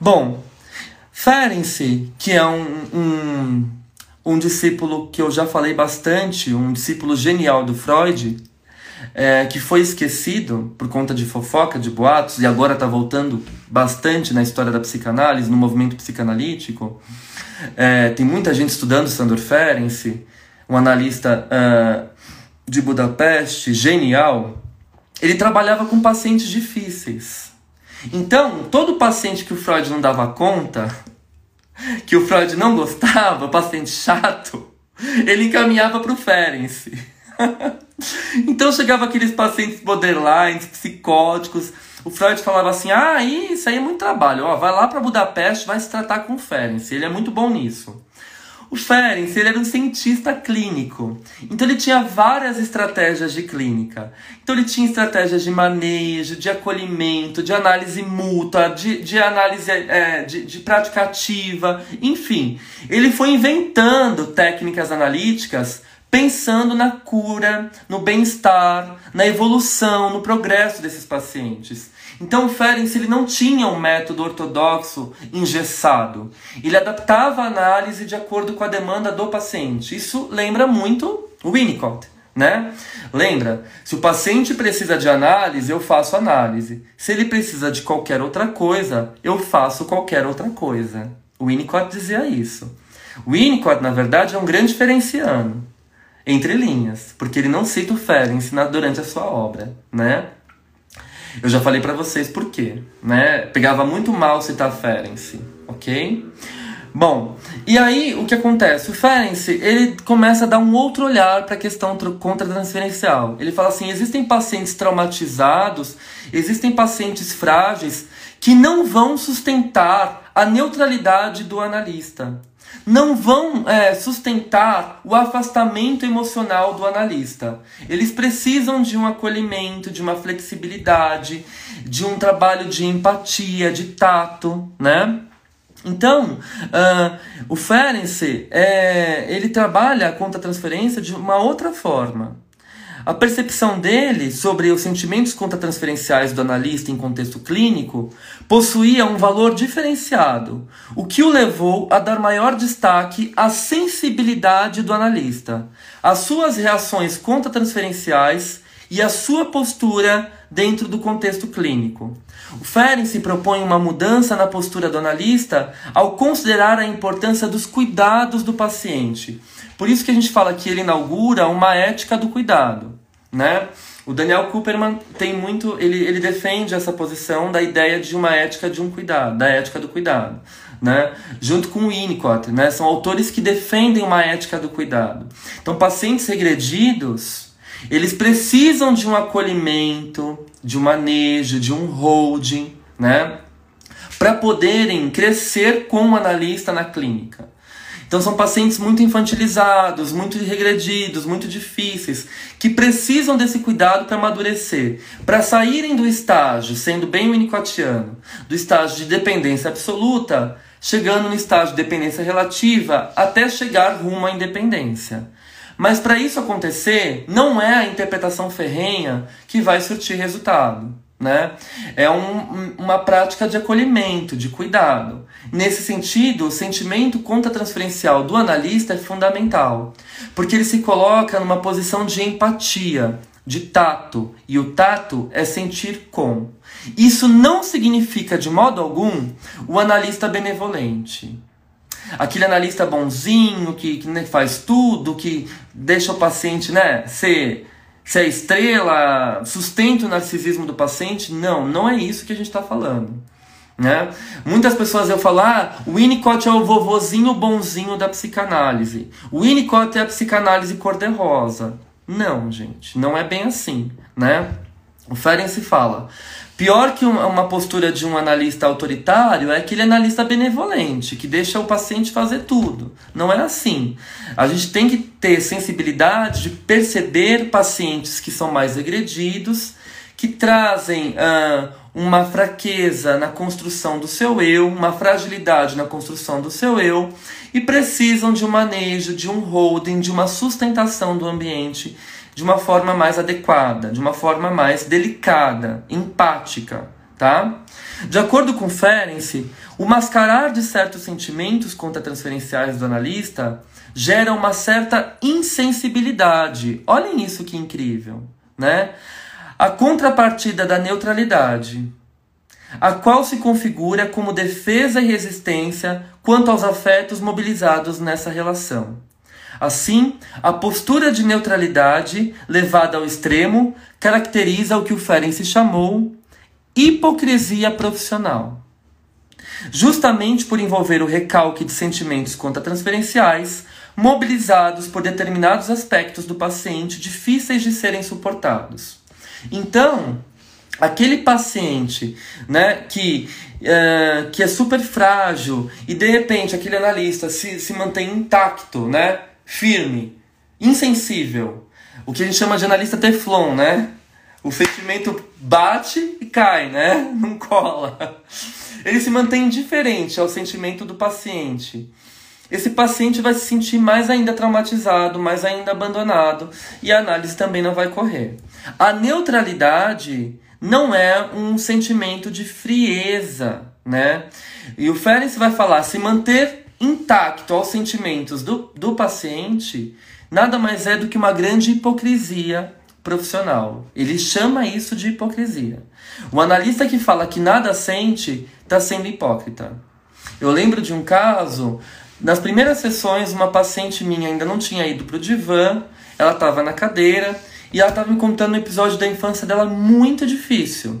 Bom, Ferenczi, que é um, um, um discípulo que eu já falei bastante, um discípulo genial do Freud, é, que foi esquecido por conta de fofoca, de boatos, e agora está voltando bastante na história da psicanálise, no movimento psicanalítico. É, tem muita gente estudando Sandor Ferenczi, um analista uh, de Budapeste, genial. Ele trabalhava com pacientes difíceis. Então, todo paciente que o Freud não dava conta, que o Freud não gostava, paciente chato, ele encaminhava para o Ferenczi. então chegava aqueles pacientes borderlines, psicóticos, o Freud falava assim: ah, isso aí é muito trabalho, ó, vai lá para Budapeste, vai se tratar com o Ferenc, ele é muito bom nisso. O Ferenc ele era um cientista clínico, então ele tinha várias estratégias de clínica. Então ele tinha estratégias de manejo, de acolhimento, de análise mútua, de, de análise é, de, de prática ativa, enfim. Ele foi inventando técnicas analíticas pensando na cura, no bem-estar, na evolução, no progresso desses pacientes. Então o Ferenc ele não tinha um método ortodoxo engessado. Ele adaptava a análise de acordo com a demanda do paciente. Isso lembra muito o Winnicott. Né? Lembra, se o paciente precisa de análise, eu faço análise. Se ele precisa de qualquer outra coisa, eu faço qualquer outra coisa. O Winnicott dizia isso. O Winnicott, na verdade, é um grande diferenciano entre linhas, porque ele não cita o Ferenc durante a sua obra, né? Eu já falei para vocês por quê, né? Pegava muito mal citar Ferenc, ok? Bom, e aí o que acontece? O Ferenc, ele começa a dar um outro olhar para a questão contra-transferencial. Ele fala assim, existem pacientes traumatizados, existem pacientes frágeis que não vão sustentar a neutralidade do analista não vão é, sustentar o afastamento emocional do analista. Eles precisam de um acolhimento, de uma flexibilidade, de um trabalho de empatia, de tato, né? Então, uh, o Ferenczi, é, ele trabalha a contra-transferência de uma outra forma. A percepção dele sobre os sentimentos contratransferenciais do analista em contexto clínico possuía um valor diferenciado, o que o levou a dar maior destaque à sensibilidade do analista, às suas reações contratransferenciais e à sua postura dentro do contexto clínico. O Ferenczi propõe uma mudança na postura do analista ao considerar a importância dos cuidados do paciente. Por isso que a gente fala que ele inaugura uma ética do cuidado né? O Daniel Cooperman tem muito, ele, ele defende essa posição da ideia de uma ética de um cuidado, da ética do cuidado, né? Junto com o Winnicott, né? São autores que defendem uma ética do cuidado. Então, pacientes regredidos, eles precisam de um acolhimento, de um manejo, de um holding, né? Para poderem crescer como analista na clínica. Então são pacientes muito infantilizados, muito regredidos, muito difíceis, que precisam desse cuidado para amadurecer, para saírem do estágio, sendo bem winnicottiano, do estágio de dependência absoluta, chegando no estágio de dependência relativa, até chegar rumo à independência. Mas para isso acontecer, não é a interpretação ferrenha que vai surtir resultado. Né? É um, uma prática de acolhimento, de cuidado. Nesse sentido, o sentimento contra-transferencial do analista é fundamental, porque ele se coloca numa posição de empatia, de tato, e o tato é sentir com. Isso não significa de modo algum o analista benevolente. Aquele analista bonzinho que, que né, faz tudo, que deixa o paciente né, ser se é estrela, sustenta o narcisismo do paciente. Não, não é isso que a gente está falando. Né? Muitas pessoas eu falar, ah, o Winnicott é o vovozinho bonzinho da psicanálise. O Winnicott é a psicanálise cor-de-rosa. Não, gente, não é bem assim, né? O Ferenczi fala, Pior que uma postura de um analista autoritário é aquele analista benevolente, que deixa o paciente fazer tudo. Não é assim. A gente tem que ter sensibilidade de perceber pacientes que são mais agredidos, que trazem uma fraqueza na construção do seu eu, uma fragilidade na construção do seu eu, e precisam de um manejo, de um holding, de uma sustentação do ambiente de uma forma mais adequada, de uma forma mais delicada, empática, tá? De acordo com Ferenczi, o mascarar de certos sentimentos contra-transferenciais do analista gera uma certa insensibilidade. Olhem isso que incrível, né? A contrapartida da neutralidade, a qual se configura como defesa e resistência quanto aos afetos mobilizados nessa relação. Assim, a postura de neutralidade levada ao extremo caracteriza o que o Ferenczi chamou hipocrisia profissional. Justamente por envolver o recalque de sentimentos contratransferenciais mobilizados por determinados aspectos do paciente difíceis de serem suportados. Então, aquele paciente né, que, uh, que é super frágil e de repente aquele analista se, se mantém intacto, né? Firme, insensível. O que a gente chama de analista teflon, né? O sentimento bate e cai, né? Não cola. Ele se mantém indiferente ao sentimento do paciente. Esse paciente vai se sentir mais ainda traumatizado, mais ainda abandonado, e a análise também não vai correr. A neutralidade não é um sentimento de frieza, né? E o Ferenc vai falar se manter intacto aos sentimentos do, do paciente, nada mais é do que uma grande hipocrisia profissional. Ele chama isso de hipocrisia. O analista que fala que nada sente está sendo hipócrita. Eu lembro de um caso, nas primeiras sessões, uma paciente minha ainda não tinha ido para o divã, ela estava na cadeira e ela estava me contando um episódio da infância dela muito difícil.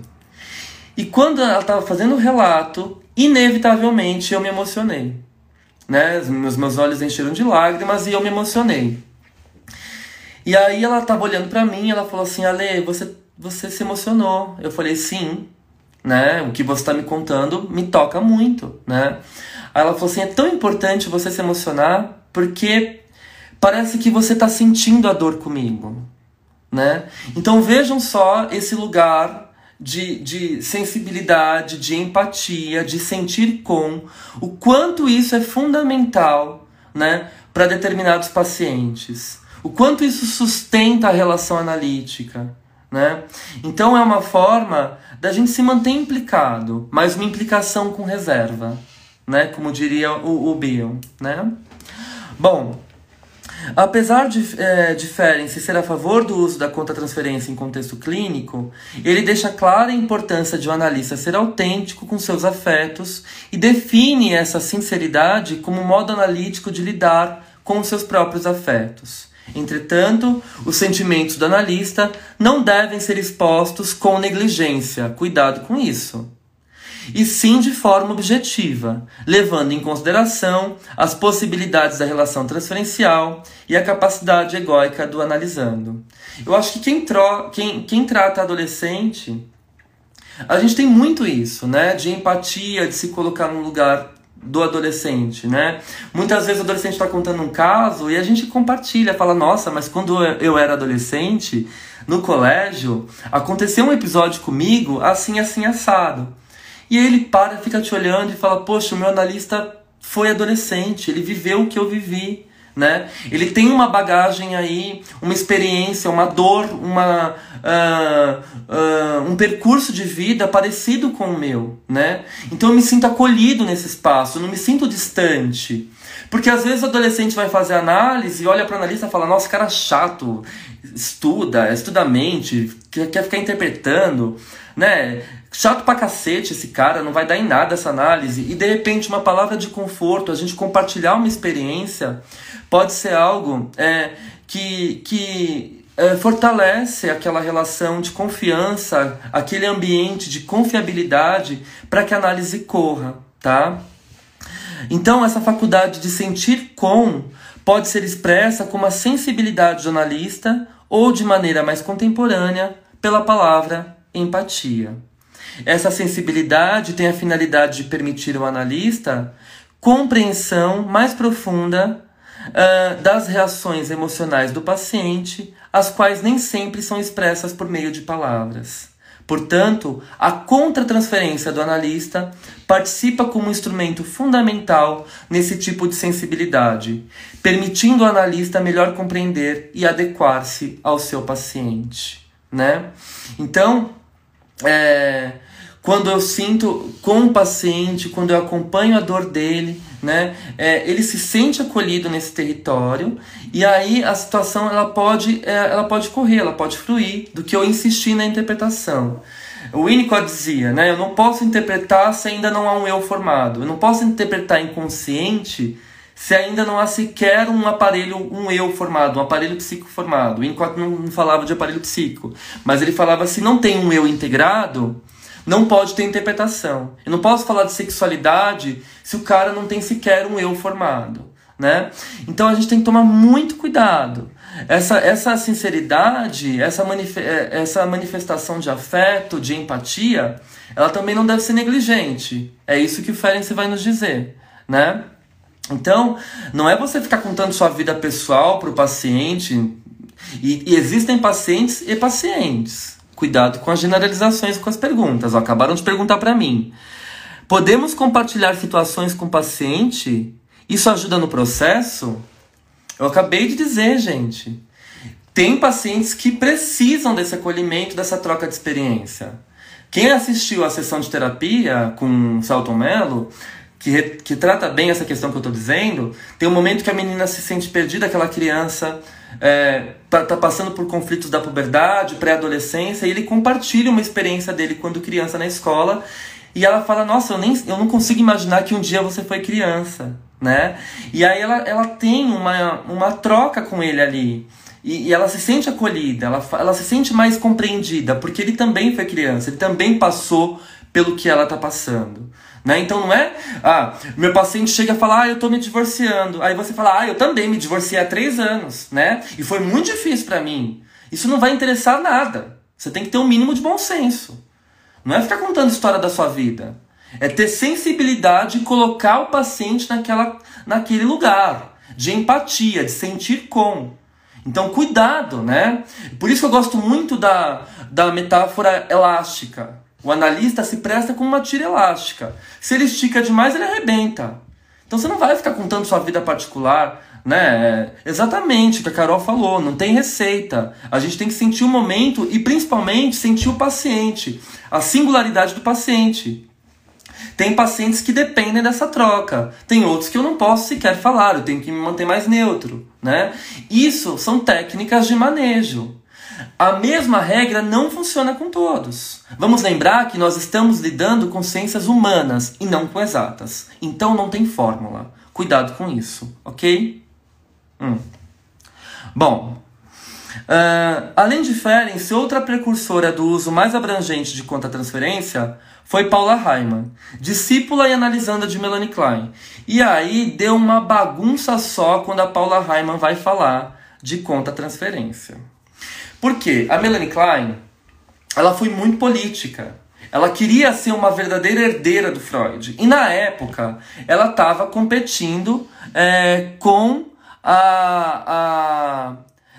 E quando ela estava fazendo o relato, inevitavelmente eu me emocionei né? Meus, meus olhos encheram de lágrimas e eu me emocionei. E aí ela tava olhando para mim ela falou assim: Ale, você, você se emocionou. Eu falei: sim, né? O que você tá me contando me toca muito, né? Aí ela falou assim: é tão importante você se emocionar porque parece que você tá sentindo a dor comigo, né? Então vejam só esse lugar de, de sensibilidade, de empatia, de sentir com, o quanto isso é fundamental né, para determinados pacientes, o quanto isso sustenta a relação analítica. Né? Então é uma forma da gente se manter implicado, mas uma implicação com reserva, né? como diria o, o Bion. Né? Bom, Apesar de é, diferem-se ser a favor do uso da conta-transferência em contexto clínico, ele deixa clara a importância de um analista ser autêntico com seus afetos e define essa sinceridade como modo analítico de lidar com seus próprios afetos. Entretanto, os sentimentos do analista não devem ser expostos com negligência. Cuidado com isso e sim de forma objetiva, levando em consideração as possibilidades da relação transferencial e a capacidade egóica do analisando. Eu acho que quem, tro quem, quem trata adolescente, a gente tem muito isso, né? De empatia, de se colocar no lugar do adolescente, né? Muitas vezes o adolescente está contando um caso e a gente compartilha, fala, nossa, mas quando eu era adolescente, no colégio, aconteceu um episódio comigo assim, assim, assado. E ele para, fica te olhando e fala: Poxa, o meu analista foi adolescente, ele viveu o que eu vivi. Né? Ele tem uma bagagem aí, uma experiência, uma dor, uma, uh, uh, um percurso de vida parecido com o meu, né? Então eu me sinto acolhido nesse espaço, não me sinto distante. Porque às vezes o adolescente vai fazer análise e olha para o analista e fala: Nossa, cara chato, estuda, estuda a mente, quer, quer ficar interpretando, né? Chato pra cacete esse cara, não vai dar em nada essa análise. E de repente, uma palavra de conforto, a gente compartilhar uma experiência, pode ser algo é, que, que é, fortalece aquela relação de confiança, aquele ambiente de confiabilidade para que a análise corra, tá? Então, essa faculdade de sentir com pode ser expressa como a sensibilidade jornalista ou, de maneira mais contemporânea, pela palavra empatia. Essa sensibilidade tem a finalidade de permitir ao analista compreensão mais profunda uh, das reações emocionais do paciente, as quais nem sempre são expressas por meio de palavras. Portanto, a contratransferência do analista participa como instrumento fundamental nesse tipo de sensibilidade, permitindo ao analista melhor compreender e adequar-se ao seu paciente. Né? Então, é, quando eu sinto com o paciente, quando eu acompanho a dor dele, né, é, ele se sente acolhido nesse território e aí a situação ela pode, é, ela pode correr, ela pode fluir do que eu insistir na interpretação. O Winnicott dizia, né, eu não posso interpretar se ainda não há um eu formado, eu não posso interpretar inconsciente se ainda não há sequer um aparelho, um eu formado, um aparelho psíquico formado. O Winnicott não falava de aparelho psíquico, mas ele falava se não tem um eu integrado, não pode ter interpretação. Eu não posso falar de sexualidade se o cara não tem sequer um eu formado, né? Então a gente tem que tomar muito cuidado. Essa, essa sinceridade, essa, é, essa manifestação de afeto, de empatia, ela também não deve ser negligente. É isso que o Ferenczi vai nos dizer, né? Então, não é você ficar contando sua vida pessoal para o paciente. E, e existem pacientes e pacientes. Cuidado com as generalizações com as perguntas. Ó, acabaram de perguntar para mim. Podemos compartilhar situações com o paciente? Isso ajuda no processo? Eu acabei de dizer, gente. Tem pacientes que precisam desse acolhimento, dessa troca de experiência. Quem assistiu à sessão de terapia com Celton Mello, que, que trata bem essa questão que eu estou dizendo, tem um momento que a menina se sente perdida, aquela criança é, tá, tá, passando por conflitos da puberdade, pré-adolescência, e ele compartilha uma experiência dele quando criança na escola, e ela fala, nossa, eu, nem, eu não consigo imaginar que um dia você foi criança, né? E aí ela, ela tem uma, uma troca com ele ali, e, e ela se sente acolhida, ela, ela se sente mais compreendida, porque ele também foi criança, ele também passou pelo que ela está passando. Né? Então não é, ah, meu paciente chega a falar, ah, eu tô me divorciando. Aí você fala, ah, eu também me divorciei há três anos, né? E foi muito difícil para mim. Isso não vai interessar nada. Você tem que ter um mínimo de bom senso. Não é ficar contando história da sua vida. É ter sensibilidade e colocar o paciente naquela, naquele lugar de empatia, de sentir com. Então, cuidado, né? Por isso que eu gosto muito da, da metáfora elástica. O analista se presta como uma tira elástica. Se ele estica demais, ele arrebenta. Então você não vai ficar contando sua vida particular, né? É exatamente o que a Carol falou, não tem receita. A gente tem que sentir o momento e principalmente sentir o paciente, a singularidade do paciente. Tem pacientes que dependem dessa troca, tem outros que eu não posso sequer falar, eu tenho que me manter mais neutro, né? Isso são técnicas de manejo. A mesma regra não funciona com todos. Vamos lembrar que nós estamos lidando com ciências humanas e não com exatas. Então não tem fórmula. Cuidado com isso, ok? Hum. Bom, uh, além de Ferenc, outra precursora do uso mais abrangente de conta-transferência foi Paula Hyman, discípula e analisanda de Melanie Klein. E aí deu uma bagunça só quando a Paula Hyman vai falar de conta-transferência. Porque a Melanie Klein, ela foi muito política. Ela queria ser uma verdadeira herdeira do Freud. E na época, ela estava competindo é, com a, a.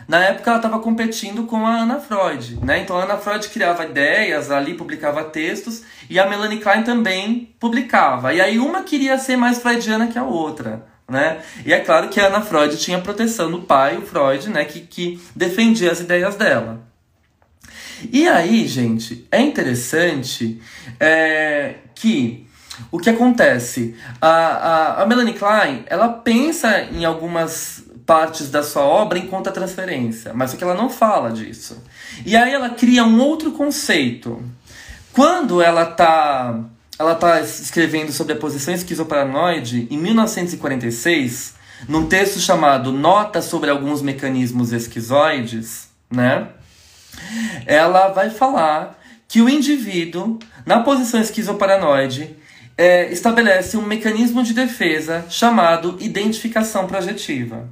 Na época, ela estava competindo com a Ana Freud. Né? Então, a Ana Freud criava ideias, ali publicava textos, e a Melanie Klein também publicava. E aí, uma queria ser mais freudiana que a outra né? E é claro que a Ana Freud tinha proteção do pai, o Freud, né, que, que defendia as ideias dela. E aí, gente, é interessante é, que o que acontece? A, a, a Melanie Klein, ela pensa em algumas partes da sua obra em conta-transferência, mas só que ela não fala disso. E aí ela cria um outro conceito. Quando ela está ela está escrevendo sobre a posição esquizoparanoide em 1946, num texto chamado Nota sobre alguns mecanismos esquizoides, né? Ela vai falar que o indivíduo, na posição esquizoparanoide, é, estabelece um mecanismo de defesa chamado identificação projetiva.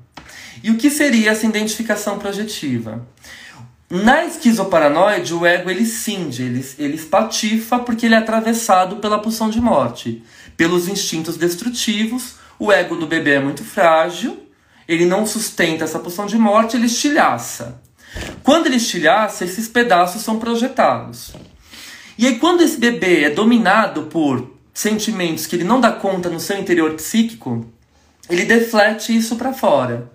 E o que seria essa identificação projetiva? Na esquizoparanoide, o ego ele cinde, ele, ele espatifa porque ele é atravessado pela pulsão de morte, pelos instintos destrutivos. O ego do bebê é muito frágil, ele não sustenta essa pulsão de morte, ele estilhaça. Quando ele estilhaça, esses pedaços são projetados. E aí, quando esse bebê é dominado por sentimentos que ele não dá conta no seu interior psíquico, ele deflete isso para fora.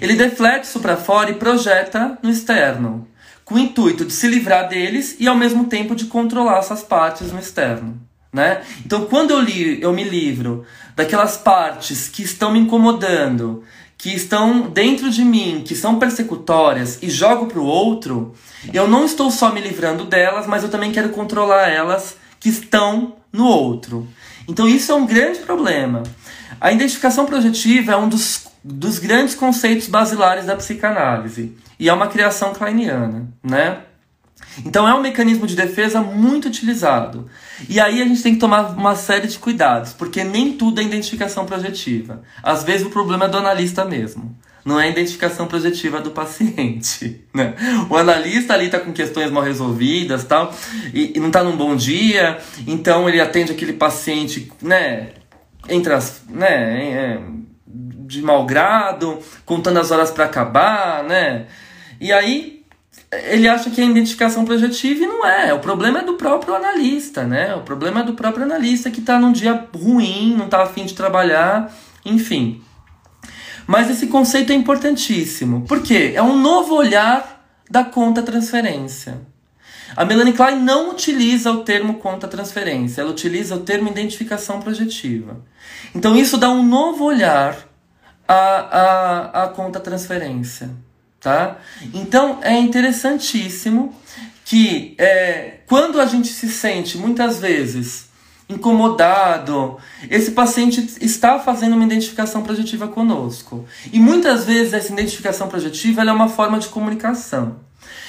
Ele deflete isso para fora e projeta no externo, com o intuito de se livrar deles e ao mesmo tempo de controlar essas partes no externo. Né? Então, quando eu, li, eu me livro daquelas partes que estão me incomodando, que estão dentro de mim, que são persecutórias e jogo para o outro, eu não estou só me livrando delas, mas eu também quero controlar elas que estão no outro. Então, isso é um grande problema. A identificação projetiva é um dos dos grandes conceitos basilares da psicanálise. E é uma criação kleiniana, né? Então é um mecanismo de defesa muito utilizado. E aí a gente tem que tomar uma série de cuidados, porque nem tudo é identificação projetiva. Às vezes o problema é do analista mesmo. Não é a identificação projetiva do paciente. Né? O analista ali está com questões mal resolvidas tal, e, e não está num bom dia, então ele atende aquele paciente né, entre as. Né, é, de mau grado, contando as horas para acabar, né? E aí ele acha que é identificação projetiva e não é. O problema é do próprio analista, né? O problema é do próprio analista que está num dia ruim, não está afim de trabalhar, enfim. Mas esse conceito é importantíssimo. Por quê? É um novo olhar da conta transferência. A Melanie Klein não utiliza o termo conta transferência, ela utiliza o termo identificação projetiva. Então isso dá um novo olhar a, a, a conta transferência, tá? Então é interessantíssimo que é, quando a gente se sente muitas vezes incomodado, esse paciente está fazendo uma identificação projetiva conosco. E muitas vezes essa identificação projetiva é uma forma de comunicação.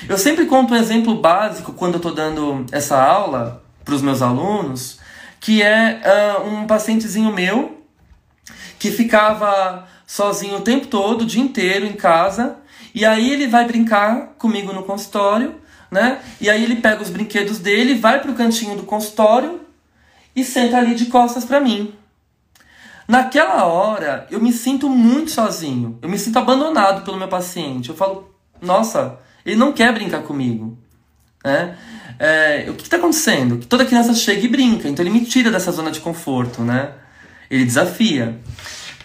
Eu sempre conto um exemplo básico quando eu estou dando essa aula para os meus alunos, que é uh, um pacientezinho meu que ficava sozinho o tempo todo, o dia inteiro em casa. E aí ele vai brincar comigo no consultório, né? E aí ele pega os brinquedos dele, vai pro cantinho do consultório e senta ali de costas para mim. Naquela hora, eu me sinto muito sozinho. Eu me sinto abandonado pelo meu paciente. Eu falo, nossa, ele não quer brincar comigo. Né? É, o que está acontecendo? Toda criança chega e brinca, então ele me tira dessa zona de conforto, né? Ele desafia.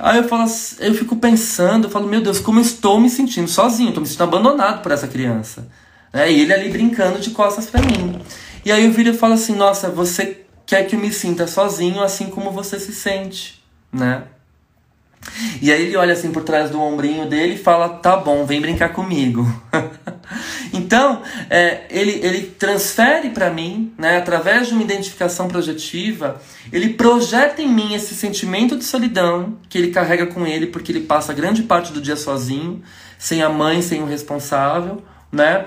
Aí eu falo, eu fico pensando, eu falo, meu Deus, como estou me sentindo sozinho, estou me sentindo abandonado por essa criança. Né? E ele ali brincando de costas para mim. E aí eu viro e falo assim, nossa, você quer que eu me sinta sozinho assim como você se sente, né? E aí ele olha assim por trás do ombrinho dele e fala: tá bom, vem brincar comigo. então, é, ele, ele transfere para mim, né, através de uma identificação projetiva, ele projeta em mim esse sentimento de solidão que ele carrega com ele, porque ele passa grande parte do dia sozinho, sem a mãe, sem o responsável, né?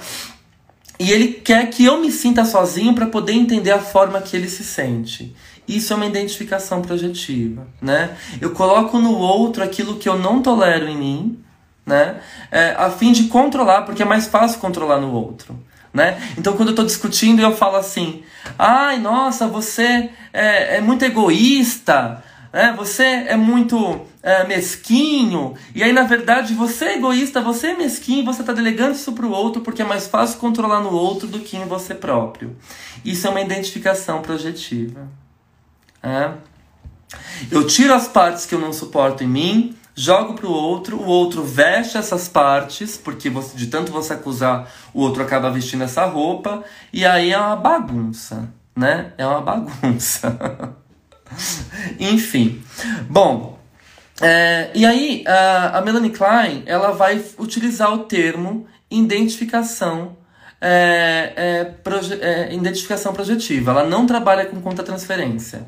E ele quer que eu me sinta sozinho para poder entender a forma que ele se sente. Isso é uma identificação projetiva, né? Eu coloco no outro aquilo que eu não tolero em mim, né? É, a fim de controlar, porque é mais fácil controlar no outro, né? Então, quando eu estou discutindo, eu falo assim: ai, nossa, você é, é muito egoísta, né? você é muito é, mesquinho, e aí, na verdade, você é egoísta, você é mesquinho, você está delegando isso para o outro porque é mais fácil controlar no outro do que em você próprio. Isso é uma identificação projetiva. É. Eu tiro as partes que eu não suporto em mim, jogo para o outro, o outro veste essas partes, porque você, de tanto você acusar, o outro acaba vestindo essa roupa, e aí é uma bagunça, né? É uma bagunça. Enfim. Bom, é, e aí a, a Melanie Klein ela vai utilizar o termo identificação é, é, é, identificação projetiva. Ela não trabalha com conta transferência.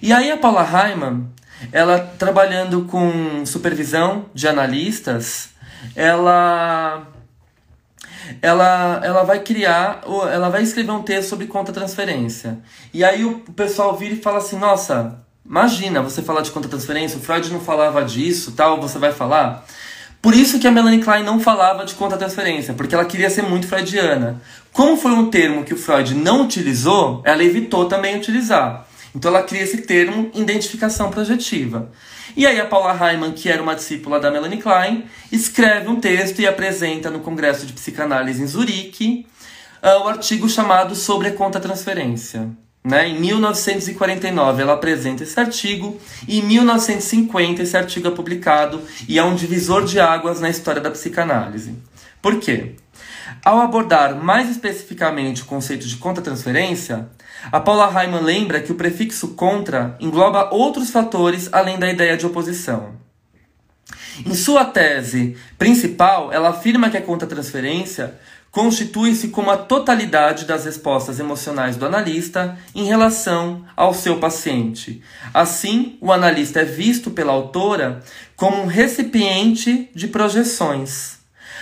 E aí a Paula Hyman, ela trabalhando com supervisão de analistas, ela ela, ela vai criar, ela vai escrever um texto sobre conta transferência. E aí o pessoal vira e fala assim: "Nossa, imagina você falar de conta transferência, o Freud não falava disso, tal, você vai falar?" Por isso que a Melanie Klein não falava de conta-transferência, porque ela queria ser muito freudiana. Como foi um termo que o Freud não utilizou, ela evitou também utilizar. Então ela cria esse termo identificação projetiva. E aí a Paula Hyman, que era uma discípula da Melanie Klein, escreve um texto e apresenta no Congresso de Psicanálise em Zurique uh, o artigo chamado Sobre a Conta-Transferência. Né? Em 1949 ela apresenta esse artigo e em 1950 esse artigo é publicado e é um divisor de águas na história da psicanálise. Por quê? Ao abordar mais especificamente o conceito de contra-transferência, a Paula Hyman lembra que o prefixo contra engloba outros fatores além da ideia de oposição. Em sua tese principal, ela afirma que a contra-transferência constitui-se como a totalidade das respostas emocionais do analista em relação ao seu paciente. Assim, o analista é visto pela autora como um recipiente de projeções,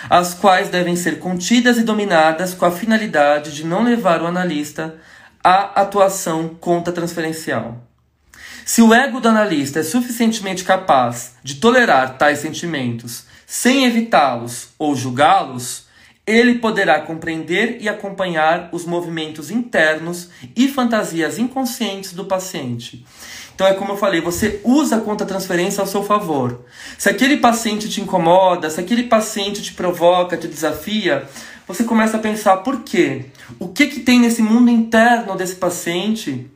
as quais devem ser contidas e dominadas com a finalidade de não levar o analista à atuação contra-transferencial. Se o ego do analista é suficientemente capaz de tolerar tais sentimentos sem evitá-los ou julgá-los, ele poderá compreender e acompanhar os movimentos internos e fantasias inconscientes do paciente. Então é como eu falei, você usa a conta transferência ao seu favor. Se aquele paciente te incomoda, se aquele paciente te provoca, te desafia, você começa a pensar por quê? O que que tem nesse mundo interno desse paciente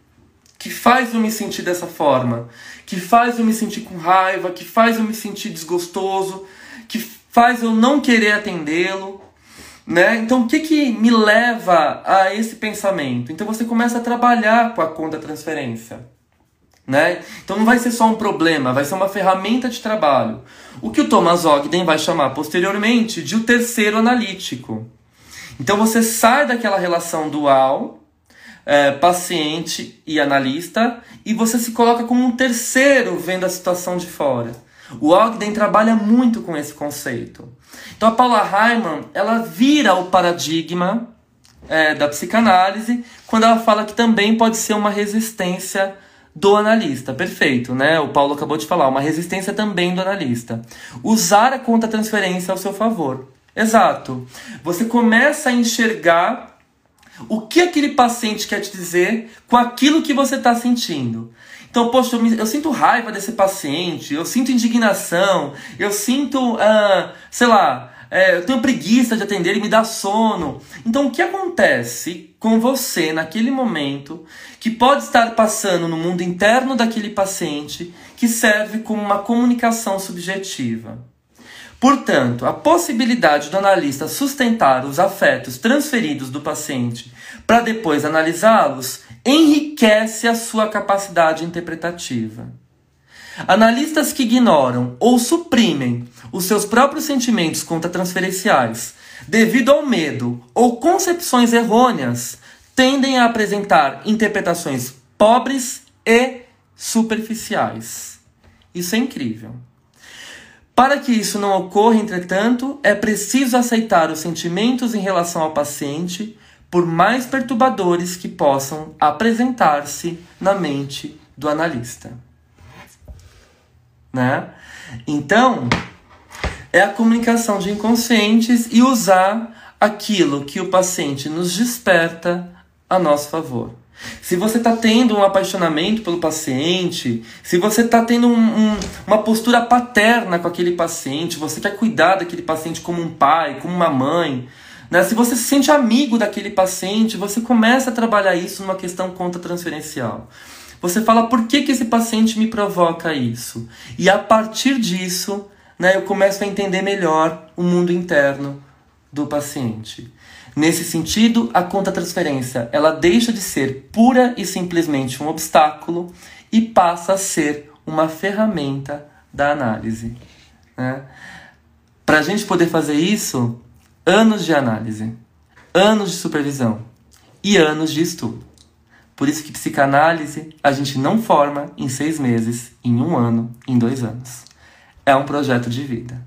que faz eu me sentir dessa forma? Que faz eu me sentir com raiva, que faz eu me sentir desgostoso, que faz eu não querer atendê-lo? Né? Então, o que, que me leva a esse pensamento? Então, você começa a trabalhar com a conta transferência. Né? Então, não vai ser só um problema, vai ser uma ferramenta de trabalho. O que o Thomas Ogden vai chamar posteriormente de o terceiro analítico. Então, você sai daquela relação dual, é, paciente e analista, e você se coloca como um terceiro vendo a situação de fora. O Ogden trabalha muito com esse conceito. Então a Paula Hyman, ela vira o paradigma é, da psicanálise quando ela fala que também pode ser uma resistência do analista. Perfeito, né? O Paulo acabou de falar, uma resistência também do analista. Usar a conta-transferência ao seu favor. Exato. Você começa a enxergar o que aquele paciente quer te dizer com aquilo que você está sentindo. Então, poxa, eu, me, eu sinto raiva desse paciente, eu sinto indignação, eu sinto, ah, sei lá, é, eu tenho preguiça de atender e me dá sono. Então, o que acontece com você naquele momento que pode estar passando no mundo interno daquele paciente que serve como uma comunicação subjetiva? Portanto, a possibilidade do analista sustentar os afetos transferidos do paciente para depois analisá-los enriquece a sua capacidade interpretativa. Analistas que ignoram ou suprimem os seus próprios sentimentos contratransferenciais devido ao medo ou concepções errôneas tendem a apresentar interpretações pobres e superficiais. Isso é incrível. Para que isso não ocorra, entretanto, é preciso aceitar os sentimentos em relação ao paciente, por mais perturbadores que possam apresentar-se na mente do analista. Né? Então, é a comunicação de inconscientes e usar aquilo que o paciente nos desperta a nosso favor. Se você está tendo um apaixonamento pelo paciente, se você está tendo um, um, uma postura paterna com aquele paciente, você quer cuidar daquele paciente como um pai, como uma mãe, né? se você se sente amigo daquele paciente, você começa a trabalhar isso numa questão contra transferencial. Você fala por que, que esse paciente me provoca isso? E a partir disso, né, eu começo a entender melhor o mundo interno do paciente. Nesse sentido, a conta transferência ela deixa de ser pura e simplesmente um obstáculo e passa a ser uma ferramenta da análise. Né? Para a gente poder fazer isso, anos de análise, anos de supervisão e anos de estudo. Por isso que psicanálise a gente não forma em seis meses, em um ano, em dois anos. É um projeto de vida.